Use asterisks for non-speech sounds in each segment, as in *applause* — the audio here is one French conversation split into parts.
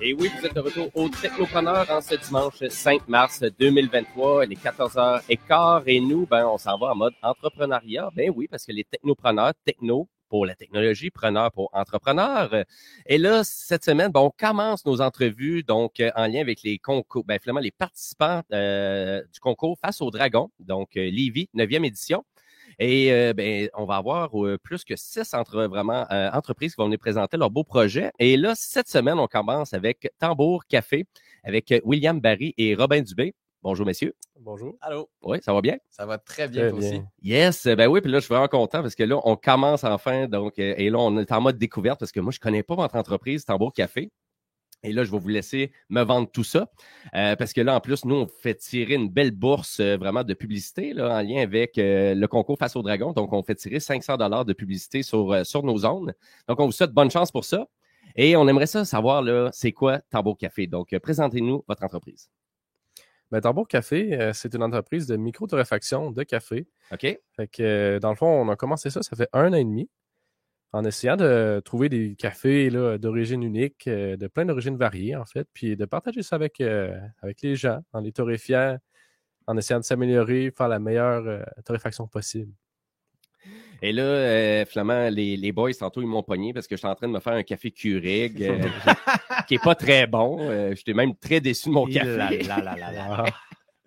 Et oui, vous êtes de retour au Technopreneur en ce dimanche 5 mars 2023. Il est 14h15 et nous, ben, on s'en va en mode entrepreneuriat. Ben oui, parce que les technopreneurs, techno, pour la technologie, preneur pour entrepreneur. Et là, cette semaine, ben, on commence nos entrevues donc en lien avec les concours, ben, finalement les participants euh, du concours Face au Dragon, donc euh, Livy, 9e édition. Et euh, ben, on va avoir euh, plus que six entre, vraiment euh, entreprises qui vont nous présenter leurs beaux projets. Et là, cette semaine, on commence avec Tambour Café, avec William Barry et Robin Dubé. Bonjour, messieurs. Bonjour. Allô. Oui, ça va bien? Ça va très bien, Très toi bien. aussi. Yes, ben oui, puis là, je suis vraiment content parce que là, on commence enfin, donc, euh, et là, on est en mode découverte parce que moi, je connais pas votre entreprise, Tambour Café. Et là, je vais vous laisser me vendre tout ça. euh, parce que là, en plus, nous, on fait tirer une belle bourse euh, vraiment de publicité là, en lien avec euh, le concours Face au Dragon. Donc, on fait tirer 500 dollars de publicité sur, euh, sur nos zones. Donc, on vous souhaite bonne chance pour ça. Et on aimerait ça savoir, là, c'est quoi Tambour Café? Donc, présentez-nous votre entreprise. Ben, Tambour Café, euh, c'est une entreprise de micro-torréfaction de café. OK? Fait que, euh, dans le fond, on a commencé ça, ça fait un an et demi, en essayant de trouver des cafés là, d'origine unique, euh, de plein d'origines variées, en fait, puis de partager ça avec, euh, avec les gens, en les torréfiant, en essayant de s'améliorer, faire la meilleure euh, torréfaction possible. Et là, euh, finalement, les, les boys, tantôt, ils m'ont pogné parce que je suis en train de me faire un café Keurig euh, *laughs* qui est pas très bon. Euh, J'étais même très déçu de mon café. Ah,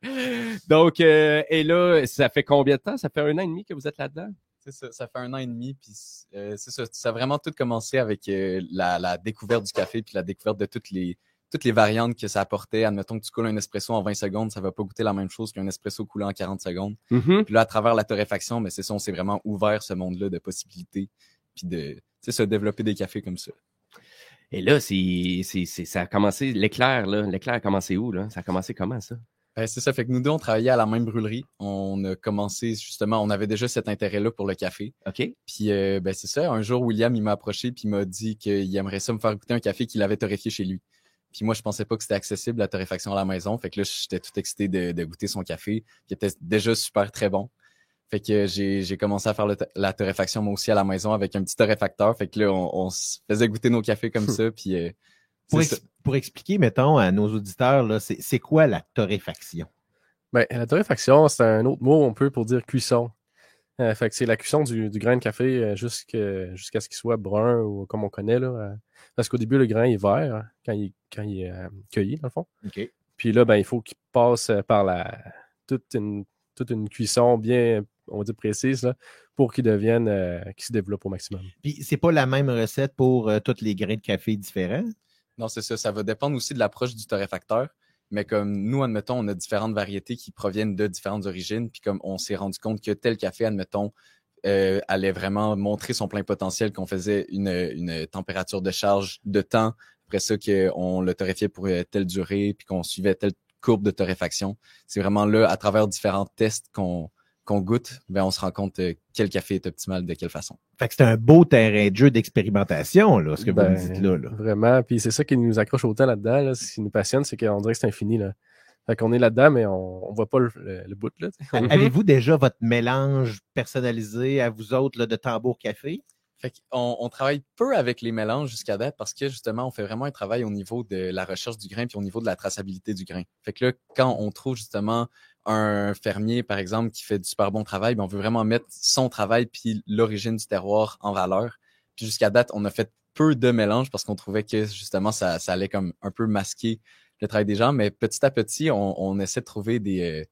*laughs* Donc, euh, et là, ça fait combien de temps? Ça fait un an et demi que vous êtes là-dedans? C'est ça, ça fait un an et demi, puis euh, c'est ça, ça a vraiment tout commencé avec euh, la, la découverte du café, puis la découverte de toutes les, toutes les variantes que ça apportait. Admettons que tu coules un espresso en 20 secondes, ça va pas goûter la même chose qu'un espresso coulé en 40 secondes. Mhm. Puis là, à travers la torréfaction, mais c'est ça, on s'est vraiment ouvert ce monde-là de possibilités, puis de, tu sais, se développer des cafés comme ça. Et là, c'est, c'est, c'est- ça a commencé, l'éclair, là. L'éclair a commencé où, là? Ça a commencé comment, ça? Ben, c'est ça, fait que nous deux, on travaillait à la même brûlerie. On a commencé, justement, on avait déjà cet intérêt-là pour le café. OK? Puis euh, ben c'est ça, un jour William il m'a approché puis il m'a dit qu'il aimerait ça me faire goûter un café qu'il avait torréfié chez lui. Puis moi je pensais pas que c'était accessible la torréfaction à la maison, fait que là j'étais tout excité de, de goûter son café qui était déjà super très bon. Fait que j'ai commencé à faire le- la torréfaction moi aussi à la maison avec un petit torréfacteur, fait que là on, on se faisait goûter nos cafés comme *laughs* ça puis euh, Pour, c'est ex- pour expliquer, mettons, à nos auditeurs, c'est quoi la torréfaction? Ben, la torréfaction, c'est un autre mot, on peut, pour dire cuisson. Euh, fait que c'est la cuisson du, du grain de café euh, jusqu'à ce qu'il soit brun ou comme on connaît. Là, euh, parce qu'au début, le grain est vert hein, quand il, quand il est euh, cueilli, dans le fond. Puis là, ben, il faut qu'il passe par la toute une, toute une cuisson bien, on va dire, précise là, pour qu'il devienne, euh, qu'il se développe au maximum. Puis c'est pas la même recette pour tous les grains de café différents? Non, c'est ça. Ça va dépendre aussi de l'approche du torréfacteur. Mais comme nous, admettons, on a différentes variétés qui proviennent de différentes origines. Puis comme on s'est rendu compte que tel café, admettons, euh, allait vraiment montrer son plein potentiel, qu'on faisait une, une température de charge de temps. Après ça, qu'on le torréfiait pour euh, telle durée, puis qu'on suivait telle courbe de torréfaction. C'est vraiment là, à travers différents tests qu'on qu'on goûte, ben on se rend compte euh, quel café est optimal de quelle façon. Fait que c'est un beau terrain de jeu d'expérimentation, là, ce que Ben, vous me dites là. là. Vraiment. Puis c'est ça qui nous accroche autant là-dedans. Là. Ce qui nous passionne, c'est qu'on dirait que c'est infini. Là. Fait qu'on est là-dedans, mais on, on voit pas le, le- le bout. Là. Avez-vous déjà votre mélange personnalisé à vous autres là, de tambour café? Fait qu'on on travaille peu avec les mélanges jusqu'à date parce que justement, on fait vraiment un travail au niveau de la recherche du grain puis au niveau de la traçabilité du grain. Fait que là, quand on trouve justement un fermier, par exemple, qui fait du super bon travail, ben, on veut vraiment mettre son travail puis l'origine du terroir en valeur. Puis jusqu'à date, on a fait peu de mélanges parce qu'on trouvait que justement ça, ça allait comme un peu masquer le travail des gens. Mais petit à petit, on, on essaie de trouver des, euh,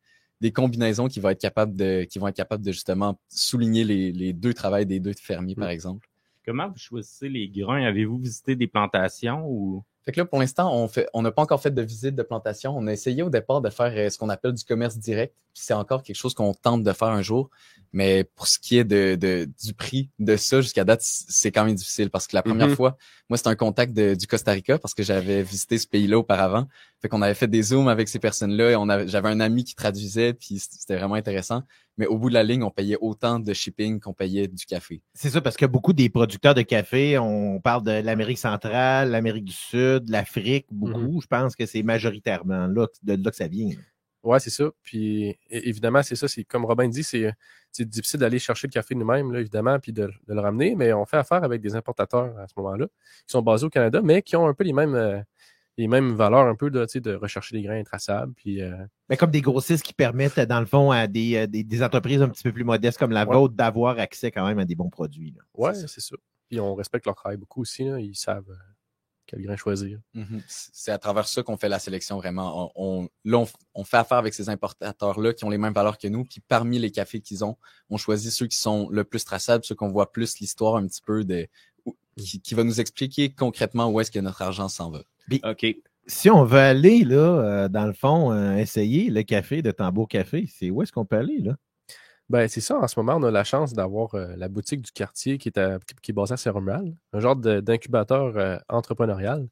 des combinaisons qui vont être capables de, qui vont être capables de justement souligner les, les deux travails des deux fermiers, par exemple. Comment vous choisissez les grains? Avez-vous visité des plantations ou? Fait que là, pour l'instant, on fait, on n'a pas encore fait de visite de plantation. On a essayé au départ de faire euh, ce qu'on appelle du commerce direct. C'est encore quelque chose qu'on tente de faire un jour. Mais pour ce qui est de, de du prix de ça jusqu'à date, c'est quand même difficile parce que la première Mhm. fois, moi, c'était un contact de- du Costa Rica parce que j'avais visité ce pays-là auparavant. Fait qu'on avait fait des zooms avec ces personnes-là et on avait, j'avais un ami qui traduisait puis c'était vraiment intéressant. Mais au bout de la ligne, on payait autant de shipping qu'on payait du café. C'est ça, parce que beaucoup des producteurs de café, on parle de l'Amérique centrale, l'Amérique du Sud, l'Afrique, beaucoup. Je pense que c'est majoritairement là, que- de là que ça vient. Ouais, c'est ça. Puis évidemment, c'est ça. C'est comme Robin dit, c'est c'est difficile d'aller chercher le café nous-mêmes, évidemment, puis de, de le ramener. Mais on fait affaire avec des importateurs à ce moment-là, qui sont basés au Canada, mais qui ont un peu les mêmes euh, les mêmes valeurs, un peu de, tu sais, de rechercher des grains intraçables. Puis euh, Mais comme des grossistes qui permettent, dans le fond, à des, euh, des, des entreprises un petit peu plus modestes comme la Ouais. vôtre d'avoir accès quand même à des bons produits. ouais, C'est ça. Puis on respecte leur travail beaucoup aussi. là. Ils savent euh, quel grain choisir. Mhm. C'est à travers ça qu'on fait la sélection vraiment. On, on- là, on, fait affaire avec ces importateurs-là qui ont les mêmes valeurs que nous. Puis parmi les cafés qu'ils ont, on choisit ceux qui sont le plus traçables, ceux qu'on voit plus l'histoire un petit peu de qui, qui va nous expliquer concrètement où est-ce que notre argent s'en va. OK. Si on veut aller, là, euh, dans le fond, euh, essayer le café de Tambour Café, c'est où est-ce qu'on peut aller, là? Ben, c'est ça. En ce moment, on a la chance d'avoir euh, la boutique du quartier qui est, à- qui est basée à Saint-Romuald, un genre d'incubateur euh, entrepreneurial.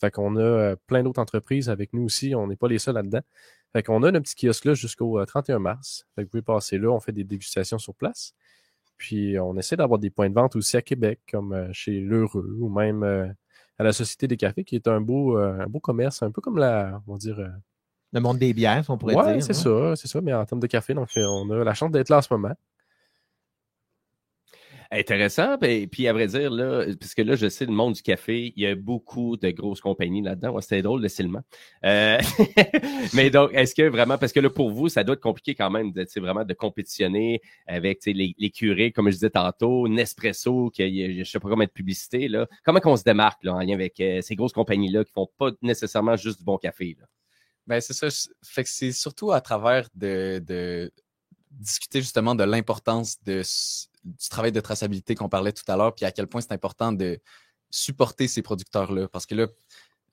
Fait qu'on a euh, plein d'autres entreprises avec nous aussi. On n'est pas les seuls là-dedans. Fait qu'on a notre petit kiosque-là jusqu'au euh, 31 mars. Fait que vous pouvez passer là. On fait des dégustations sur place. Puis on essaie d'avoir des points de vente aussi à Québec, comme chez L'Heureux ou même à la Société des cafés, qui est un beau, euh, un beau commerce, un peu comme la, on va dire, euh, Le monde des bières, on pourrait ouais, dire. c'est ça, c'est ça. Mais en termes de café, donc euh, on a la chance d'être là en ce moment. Intéressant. Ben, puis à vrai dire, là, puisque là, je sais, le monde du café, il y a beaucoup de grosses compagnies là-dedans. Ouais, C'était drôle, le. Euh, *laughs* mais donc, est-ce que vraiment, parce que là, pour vous, ça doit être compliqué quand même de, vraiment de compétitionner avec les, les curés, comme je disais tantôt, Nespresso, qui je sais pas comment de publicité. Là. Comment qu'on se démarque là, en lien avec euh, ces grosses compagnies-là qui font pas nécessairement juste du bon café? Là? Ben, c'est ça. Fait que c'est surtout à travers de, de discuter justement de l'importance de, du travail de traçabilité qu'on parlait tout à l'heure, puis à quel point c'est important de supporter ces producteurs-là. Parce que là,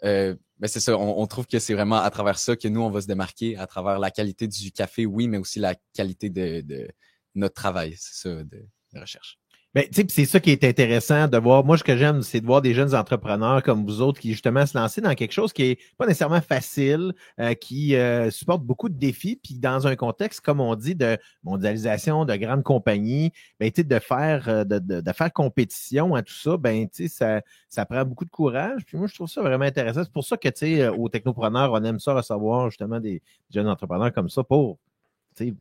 euh, ben c'est ça, on, trouve que c'est vraiment à travers ça que nous, on va se démarquer, à travers la qualité du café, oui, mais aussi la qualité de, de notre travail, c'est ça, de recherche. Ben, c'est ça qui est intéressant de voir. Moi, ce que j'aime, c'est de voir des jeunes entrepreneurs comme vous autres qui, justement, se lancer dans quelque chose qui est pas nécessairement facile, euh, qui euh, supporte beaucoup de défis, puis dans un contexte, comme on dit, de mondialisation, de grandes compagnies, ben, de faire, euh, de, de, de faire compétition à tout ça, ben, ça, ça prend beaucoup de courage. Puis moi, je trouve ça vraiment intéressant. C'est pour ça que, tu sais, euh, aux technopreneurs, on aime ça recevoir, justement, des jeunes entrepreneurs comme ça pour,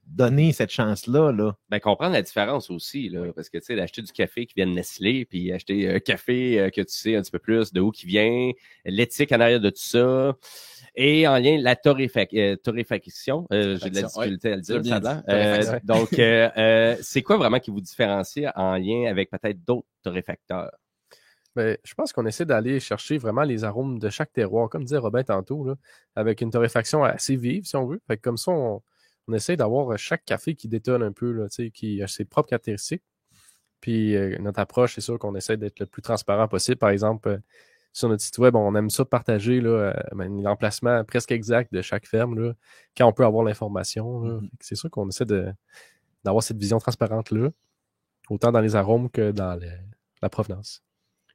donner cette chance-là, là. Ben, comprendre la différence aussi, là, parce que, tu sais, d'acheter du café qui vient de Nestlé, puis acheter un café euh, que tu sais un petit peu plus de où qui vient, l'éthique en arrière de tout ça, et en lien, la torréfac- euh, torréfaction, euh, j'ai de la ouais. difficulté à le dire, ça dit. Euh, donc, euh, euh, c'est quoi vraiment qui vous différencie en lien avec peut-être d'autres torréfacteurs? Ben, je pense qu'on essaie d'aller chercher vraiment les arômes de chaque terroir, comme disait Robin tantôt, là, avec une torréfaction assez vive, si on veut. Fait que comme ça, on, on essaie d'avoir chaque café qui détonne un peu, là, tu sais, qui a ses propres caractéristiques. Puis euh, notre approche, c'est sûr qu'on essaie d'être le plus transparent possible. Par exemple, euh, sur notre site web, on aime ça partager là, euh, ben, l'emplacement presque exact de chaque ferme, là, quand on peut avoir l'information. Mhm. Que C'est sûr qu'on essaie d'avoir cette vision transparente-là, autant dans les arômes que dans la provenance.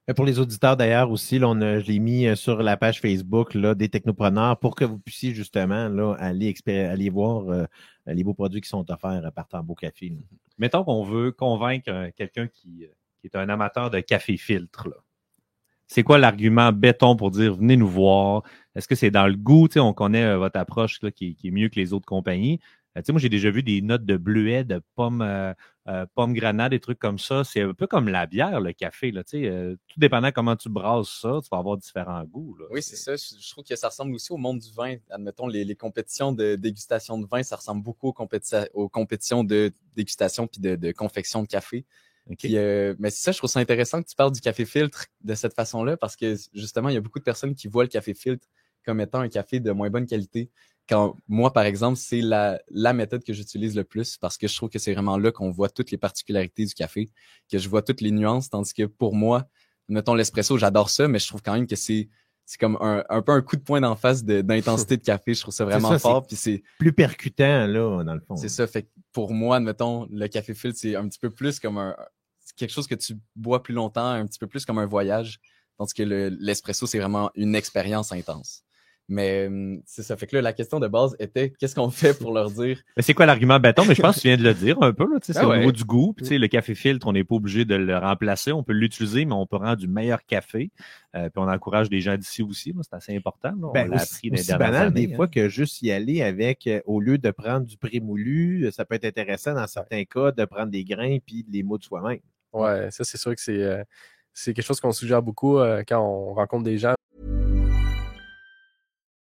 Euh, Pour les auditeurs d'ailleurs aussi, là, on a- je l'ai mis euh, sur la page Facebook là, des technopreneurs pour que vous puissiez justement aller, voir euh, les beaux produits qui sont offerts par Tambour Café. là. Mettons qu'on veut convaincre euh, quelqu'un qui, euh, est un amateur de café filtre. C'est quoi l'argument béton pour dire venez nous voir? Est-ce que c'est dans le goût? On connaît euh, votre approche qui est mieux que les autres compagnies. Euh, tu sais, moi, j'ai déjà vu des notes de bleuet, de pommes, euh, euh, pommes granades, des trucs comme ça. C'est un peu comme la bière, le café. Là, tu sais, euh, tout dépendant comment tu brasses ça, tu vas avoir différents goûts. Là. Oui, c'est ça. Je, je trouve que ça ressemble aussi au monde du vin. Admettons, les, les compétitions de dégustation de vin, ça ressemble beaucoup aux, compéti- aux compétitions de dégustation puis de, de confection de café. Puis, euh, mais c'est ça, je trouve ça intéressant que tu parles du café filtre de cette façon-là parce que justement, il y a beaucoup de personnes qui voient le café filtre comme étant un café de moins bonne qualité. Quand moi, par exemple, c'est la, la méthode que j'utilise le plus parce que je trouve que c'est vraiment là qu'on voit toutes les particularités du café, que je vois toutes les nuances, tandis que pour moi, mettons l'espresso, j'adore ça, mais je trouve quand même que c'est c'est comme un, un peu un coup de poing d'en face d'intensité de, café. Je trouve ça vraiment ça, fort. Puis c'est Plus percutant, là, dans le fond. c'est ça. Fait que pour moi, mettons, le café filtre, c'est un petit peu plus comme un c'est quelque chose que tu bois plus longtemps, un petit peu plus comme un voyage. Tandis que le- l'espresso, c'est vraiment une expérience intense. Mais hum, c'est ça. Fait que là, la question de base était qu'est-ce qu'on fait pour leur dire? Mais c'est quoi l'argument béton? Mais je pense que tu viens de le dire un peu. là, tu sais, C'est au niveau du goût. Puis, tu sais, le café filtre, on n'est pas obligé de le remplacer. On peut l'utiliser, mais on peut rendre du meilleur café. Euh, puis on encourage les gens d'ici aussi. là. C'est assez important. là. On Ben, l'a aussi, appris aussi banal années, des hein. fois que juste y aller avec, euh, au lieu de prendre du prémoulu, euh, ça peut être intéressant dans certains cas de prendre des grains puis de les moudre soi-même. Ouais, ça, c'est sûr que c'est euh, c'est quelque chose qu'on suggère beaucoup euh, quand on rencontre des gens.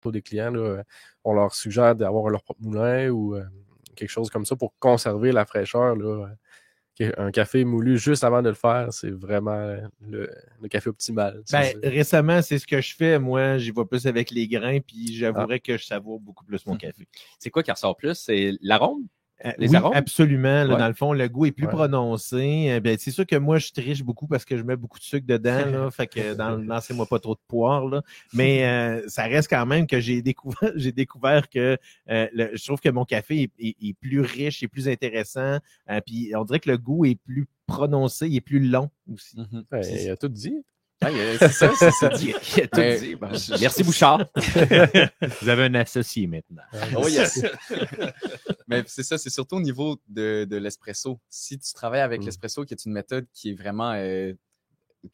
Pour des clients, là, on leur suggère d'avoir leur propre moulin ou euh, quelque chose comme ça pour conserver la fraîcheur. Là. euh, Un café moulu juste avant de le faire, c'est vraiment le, le café optimal. Ben, récemment, c'est ce que je fais. Moi, j'y vais plus avec les grains, puis j'avouerais que je savoure beaucoup plus mon café. C'est quoi qui ressort plus? C'est l'arôme? Euh, Les oui, arômes? absolument. là, Ouais. Dans le fond, le goût est plus Ouais. prononcé. Euh, ben, c'est sûr que moi, je triche beaucoup parce que je mets beaucoup de sucre dedans. Là, *laughs* fait que dans lancez-moi pas trop de poire. Là. Mais euh, ça reste quand même que j'ai découvert, *laughs* j'ai découvert que euh, le- je trouve que mon café est, est- est plus riche et plus intéressant. Euh, puis on dirait que le goût est plus prononcé, il est plus long aussi. Mhm. Ouais, C'est- il a tout dit. A- c'est ça, c'est ça. *laughs* Il a tout Mais- dit. Ben, merci, Bouchard. *laughs* Vous avez un associé maintenant. Oh yes. *laughs* Mais c'est ça, c'est surtout au niveau de, de l'espresso. Si tu travailles avec Mm. l'espresso, qui est une méthode qui est vraiment, euh,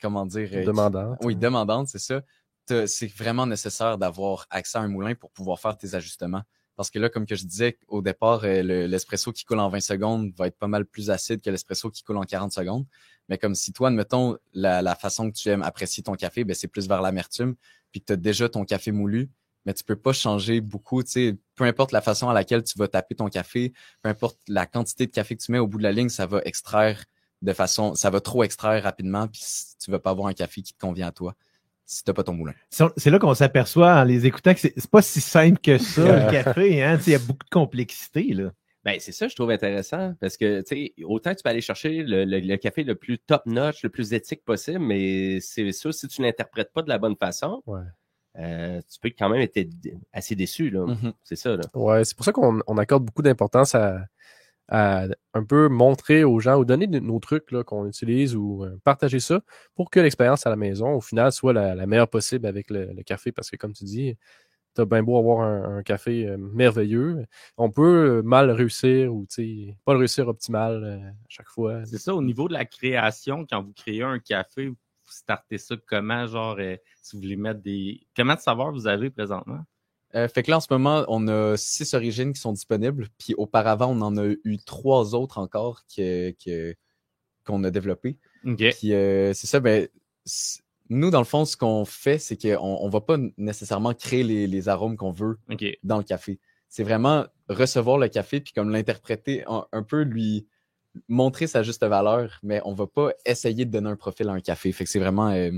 comment dire, euh, qui- Demandant. oui, demandante, c'est ça. T'as- C'est vraiment nécessaire d'avoir accès à un moulin pour pouvoir faire tes ajustements. Parce que là, comme que je disais au départ, euh, le- l'espresso qui coule en 20 secondes va être pas mal plus acide que l'espresso qui coule en 40 secondes. Mais comme si toi, admettons, la, la façon que tu aimes apprécier ton café, ben, c'est plus vers l'amertume, puis que tu as déjà ton café moulu, mais tu peux pas changer beaucoup, tu sais, peu importe la façon à laquelle tu vas taper ton café, peu importe la quantité de café que tu mets au bout de la ligne, ça va extraire de façon, ça va trop extraire rapidement, puis tu vas pas avoir un café qui te convient à toi si t'as pas ton moulin. C'est là qu'on s'aperçoit en les écoutant que c'est pas si simple que ça, le *laughs* café. Hein? Il y a beaucoup de complexité. Là. Ben, c'est ça, je trouve intéressant parce que, tu sais, autant tu peux aller chercher le, le- le café le plus top-notch, le plus éthique possible, mais c'est sûr, si tu l'interprètes pas de la bonne façon, Ouais. euh, tu peux quand même être assez déçu, là. Mhm. C'est ça, là. Ouais, c'est pour ça qu'on on accorde beaucoup d'importance à, à un peu montrer aux gens ou donner nos trucs qu'on utilise ou euh, partager ça pour que l'expérience à la maison, au final, soit la, meilleure possible avec le, café. Parce que, comme tu dis, t'as bien beau avoir un, café euh, merveilleux, on peut euh, mal réussir ou pas le réussir optimal à chaque fois. C'est ça, au niveau de la création, quand vous créez un café, vous startez ça comment, genre, si vous voulez mettre des... Comment de saveurs vous avez présentement? Euh, fait que là, en ce moment, on a six origines qui sont disponibles. Puis auparavant, on en a eu trois autres encore que, que- qu'on a développées. Puis euh, c'est ça, ben, nous, dans le fond, ce qu'on fait, c'est qu'on on va pas nécessairement créer les, les arômes qu'on veut dans le café. C'est vraiment recevoir le café puis comme l'interpréter, un, un peu lui montrer sa juste valeur, mais on va pas essayer de donner un profil à un café. Fait que c'est vraiment, euh.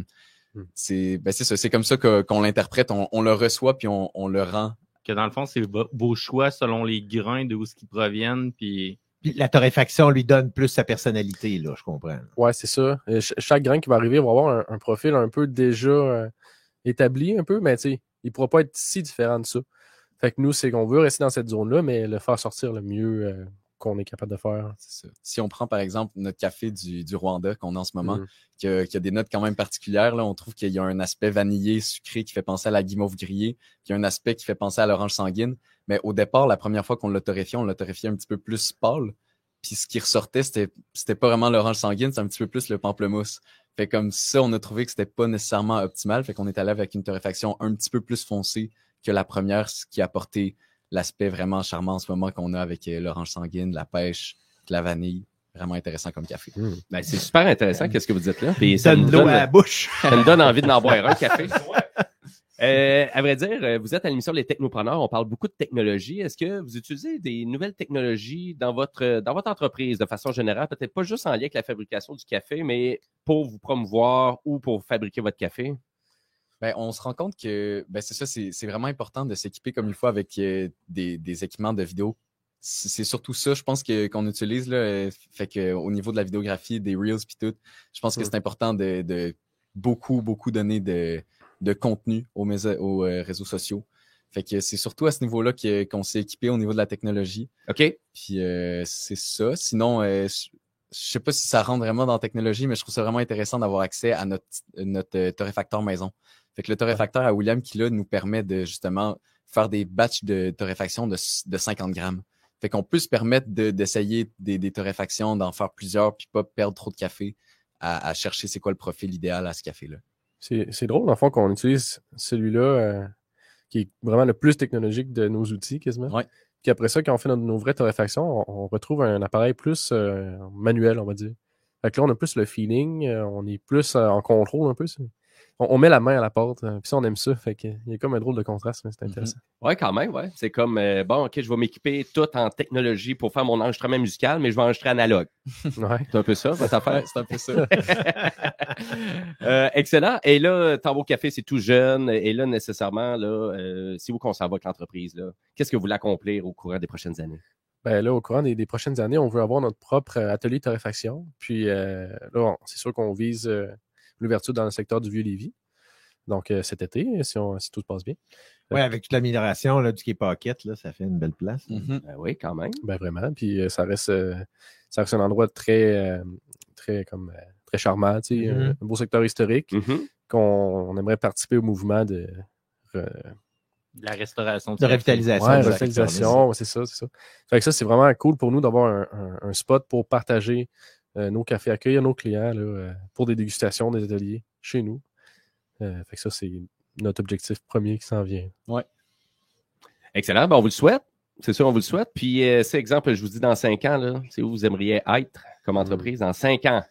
C'est ben, c'est ça, c'est comme ça que- qu'on l'interprète, on, on le reçoit puis on, on le rend Que dans le fond, c'est vo- vos choix selon les grains de où ce qu'ils proviennent, puis la torréfaction lui donne plus sa personnalité, là, je comprends. Ouais, c'est ça. Euh, ch- chaque grain qui va arriver va avoir un, un profil un peu déjà euh, établi, un peu, mais tu sais, il ne pourra pas être si différent de ça. Fait que nous, c'est qu'on veut rester dans cette zone-là, mais le faire sortir le mieux euh, qu'on est capable de faire. C'est ça. Si on prend par exemple notre café du, du Rwanda qu'on a en ce moment, Mhm. qui, a, des notes quand même particulières, là, on trouve qu'il y a un aspect vanillé, sucré qui fait penser à la guimauve grillée, puis il y a un aspect qui fait penser à l'orange sanguine. Mais au départ, la première fois qu'on l'a torréfié, on l'a torréfié un petit peu plus pâle. Puis ce qui ressortait, c'était c'était pas vraiment l'orange sanguine, c'est un petit peu plus le pamplemousse. Fait comme ça, on a trouvé que c'était pas nécessairement optimal. Fait qu'on est allé avec une torréfaction un petit peu plus foncée que la première, ce qui a apporté l'aspect vraiment charmant en ce moment qu'on a avec euh, l'orange sanguine, la pêche, la vanille. Vraiment intéressant comme café. Ben, c'est super intéressant, qu'est-ce que vous dites là? Puis ça l'eau donne, à la bouche. ça nous donne envie d'en *laughs* boire un café. Euh, à vrai dire, euh, vous êtes à l'émission Les Technopreneurs, on parle beaucoup de technologie. Est-ce que vous utilisez des nouvelles technologies dans votre dans votre entreprise de façon générale, peut-être pas juste en lien avec la fabrication du café, mais pour vous promouvoir ou pour fabriquer votre café? Ben, on se rend compte que ben, c'est ça, c'est c'est vraiment important de s'équiper comme il faut avec euh, des, des équipements de vidéo. C'est surtout ça, je pense, que qu'on utilise. Là, fait que au niveau de la vidéographie, des Reels puis tout, je pense que Mm. c'est important de, de beaucoup, beaucoup donner de, de contenu aux, aux euh, réseaux sociaux. Fait que c'est surtout à ce niveau-là que- qu'on s'est équipé au niveau de la technologie. OK? Puis euh, c'est ça. Sinon, euh, je je sais pas si ça rentre vraiment dans la technologie, mais je trouve ça vraiment intéressant d'avoir accès à notre, notre euh, torréfacteur maison. Fait que le torréfacteur à William qui là nous permet de justement faire des batchs de torréfaction de, de 50 grammes. Fait qu'on peut se permettre de- d'essayer des, des torréfactions, d'en faire plusieurs, puis pas perdre trop de café à, à chercher c'est quoi le profil idéal à ce café-là. C'est drôle, dans le fond, qu'on utilise celui-là euh, qui est vraiment le plus technologique de nos outils, quasiment. Ouais. Puis après ça, quand on fait nos, nos vraies torréfactions, on, on retrouve un appareil plus euh, manuel, on va dire. Fait que là, on a plus le feeling, euh, on est plus euh, en contrôle un peu. On, on met la main à la porte, euh, puis ça, on aime ça. Fait qu'il y a comme un drôle de contraste, mais c'est Mhm. intéressant. Ouais, quand même, ouais. C'est comme, euh, bon, OK, je vais m'équiper tout en technologie pour faire mon enregistrement musical, mais je vais enregistrer analogue. *laughs* Ouais. C'est un peu ça, votre affaire? C'est un peu ça. *laughs* Euh, excellent. Et là, Tambour Café, c'est tout jeune. Et là, nécessairement, là, euh, si vous qu'on s'en va avec l'entreprise, là, qu'est-ce que vous voulez accomplir au courant des prochaines années? Ben là, au courant des, des prochaines années, on veut avoir notre propre atelier de torréfaction. Puis euh, là, c'est sûr qu'on vise euh, l'ouverture dans le secteur du Vieux-Lévis. Donc euh, cet été, si, on, si tout se passe bien. Oui, avec toute l'amélioration du quai Pocket, là, ça fait une belle place. Mhm. Ben oui, quand même. Ben vraiment. Puis euh, ça reste euh, ça reste un endroit très euh, très comme euh, très charmant, tu sais, un beau secteur historique Mhm. qu'on on aimerait participer au mouvement de re- La restauration De café. revitalisation. ouais, de la revitalisation, c'est ça, c'est ça. Fait que ça, c'est vraiment cool pour nous d'avoir un, un- un spot pour partager euh, nos cafés, accueillir nos clients là, euh, pour des dégustations, des ateliers chez nous. Euh, fait que ça, c'est notre objectif premier qui s'en vient. Excellent. Ben, on vous le souhaite. C'est sûr, on vous le souhaite. Puis, euh, c'est exemple, je vous dis dans cinq ans, là, c'est où vous aimeriez être comme entreprise dans cinq ans?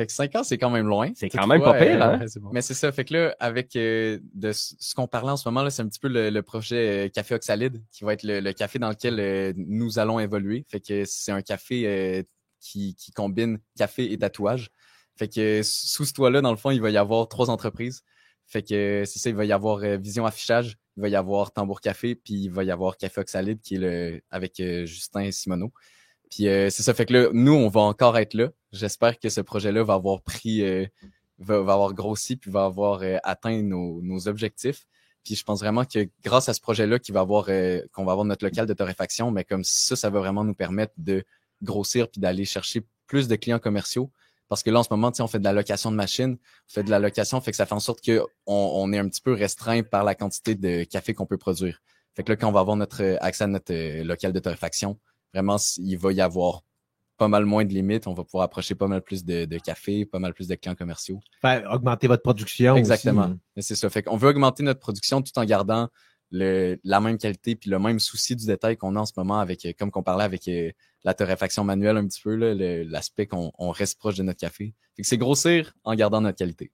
Fait que 5 ans, c'est quand même loin. C'est quand même pas pire, euh, hein? Ouais, bon. Mais c'est ça. Fait que là, avec euh, de ce qu'on parlait en ce moment, là, c'est un petit peu le, le projet euh, Café Oxalide, qui va être le, le café dans lequel euh, nous allons évoluer. Fait que c'est un café euh, qui, qui combine café et tatouage. Fait que sous ce toit-là, dans le fond, il va y avoir trois entreprises. Fait que c'est ça, il va y avoir euh, Vision Affichage, il va y avoir Tambour Café, puis il va y avoir Café Oxalide, qui est le avec euh, Justin Simoneau. Puis euh, c'est ça, fait que là, nous, on va encore être là. J'espère que ce projet-là va avoir pris, euh, va, avoir grossi, puis va avoir euh, atteint nos, nos objectifs. Puis je pense vraiment que grâce à ce projet-là, qui va avoir, qu'on va avoir notre local de torréfaction, mais comme ça, ça va vraiment nous permettre de grossir puis d'aller chercher plus de clients commerciaux. Parce que là, en ce moment, on fait de la location de machines, on fait de la location, fait que ça fait en sorte qu'on on est un petit peu restreint par la quantité de café qu'on peut produire. Fait que là, quand on va avoir notre euh, accès à notre euh, local de torréfaction, vraiment, il va y avoir pas mal moins de limites. On va pouvoir approcher pas mal plus de, de café, pas mal plus de clients commerciaux. Faire augmenter votre production. Exactement. c'est ça. Fait qu'on veut augmenter notre production tout en gardant le, la même qualité puis le même souci du détail qu'on a en ce moment avec, euh, comme qu'on parlait avec euh, la torréfaction manuelle un petit peu, l'aspect qu'on on reste proche de notre café. Fait que c'est grossir en gardant notre qualité.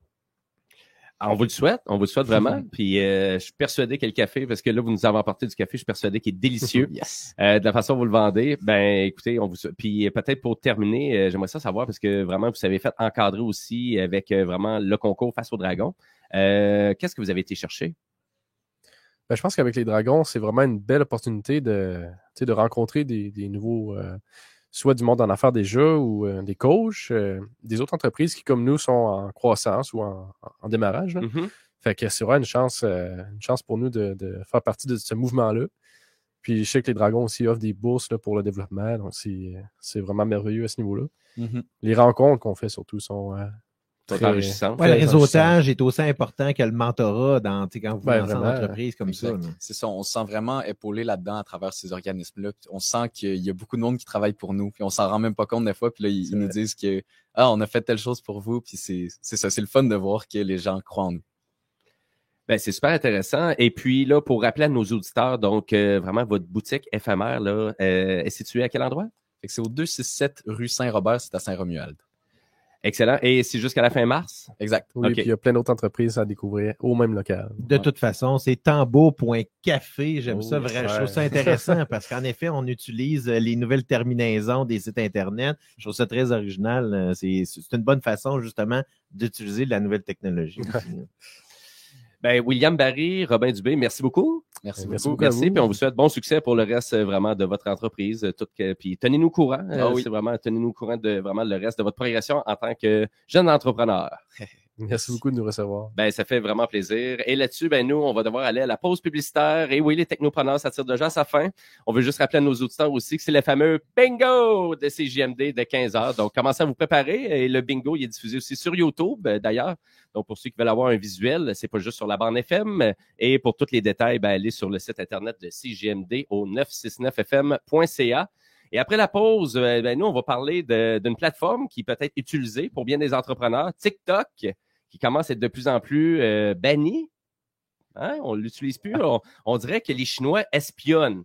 Ah, On vous le souhaite, on vous le souhaite vraiment. *laughs* Puis euh, je suis persuadé que le café, parce que là, vous nous avez apporté du café, je suis persuadé qu'il est délicieux. *laughs* Yes. Euh, de la façon dont vous le vendez, ben écoutez, on vous puis peut-être pour terminer, euh, j'aimerais ça savoir parce que vraiment vous avez fait encadrer aussi avec euh, vraiment le concours face au dragon. Euh, Qu'est-ce que vous avez été chercher? Ben, je pense qu'avec les dragons, c'est vraiment une belle opportunité de, de rencontrer des, des nouveaux, euh, soit du monde en affaires déjà ou euh, des coachs, euh, des autres entreprises qui, comme nous, sont en croissance ou en, en démarrage. là. Mhm. Fait que c'est vraiment une chance, une chance pour nous de, de faire partie de ce mouvement-là. Puis je sais que les Dragons aussi offrent des bourses là, pour le développement, donc c'est vraiment merveilleux à ce niveau-là. Mhm. Les rencontres qu'on fait surtout Sont très- enrichissantes. Ouais, le réseautage est aussi important que le mentorat dans, tu sais, quand vous Ouais, lancez en vraiment. entreprise comme ça. Exact. C'est ça, on se sent vraiment épaulé là-dedans à travers ces organismes-là. On sent qu'il y a beaucoup de monde qui travaille pour nous, puis on s'en rend même pas compte des fois. Puis là, ils, ils nous disent que ah, on a fait telle chose pour vous, puis c'est c'est ça, c'est le fun de voir que les gens croient en nous. Ben, c'est super intéressant. Et puis là, pour rappeler à nos auditeurs, donc euh, vraiment votre boutique éphémère là, euh, est située à quel endroit? Fait que c'est au 267 rue Saint-Robert, c'est à Saint-Romuald. Excellent. Et c'est jusqu'à la fin mars? Exact. Oui, puis il y a plein d'autres entreprises à découvrir au même local. De toute façon, c'est tambour.café. J'aime Oh, ça vraiment. Je ouais. trouve ça intéressant *laughs* parce qu'en effet, on utilise euh, les nouvelles terminaisons des sites Internet. Je trouve ça très original. Euh, C'est c'est une bonne façon, justement, d'utiliser la nouvelle technologie. aussi. *laughs* *laughs* Ben, William Barry, Robin Dubé, merci beaucoup. Merci, Merci beaucoup. Merci. Puis on vous souhaite bon succès pour le reste euh, vraiment de votre entreprise. euh, Tout que, puis tenez-nous au courant. euh, Ah oui. C'est vraiment tenez-nous au courant de vraiment le reste de votre progression en tant que jeune entrepreneur. *laughs* Merci beaucoup de nous recevoir. Ben, ça fait vraiment plaisir. Et là-dessus, ben, nous, on va devoir aller à la pause publicitaire. Et oui, les technopreneurs, ça tire déjà à sa fin. On veut juste rappeler à nos auditeurs aussi que c'est le fameux bingo de CJMD de 15 heures. Donc, commencez à vous préparer. Et le bingo, il est diffusé aussi sur YouTube, euh, d'ailleurs. Donc, pour ceux qui veulent avoir un visuel, c'est pas juste sur la bande FM. Et pour tous les détails, ben, allez sur le site Internet de CJMD au 969fm.ca. Et après la pause, euh, ben, nous, on va parler d'une plateforme qui peut être utilisée pour bien des entrepreneurs, TikTok, qui commence à être de plus en plus euh, banni. Hein? On l'utilise plus. On, on dirait que les Chinois espionnent.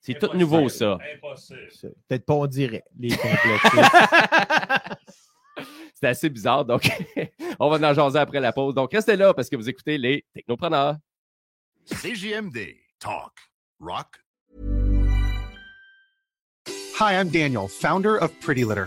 C'est tout nouveau, ça. C'est Peut-être pas on dirait les. *laughs* C'est assez bizarre. Donc, *laughs* on va en jaser après la pause. Donc, restez là parce que vous écoutez les technopreneurs. CGMD. Talk. Rock. Hi, I'm Daniel, founder of Pretty Litter.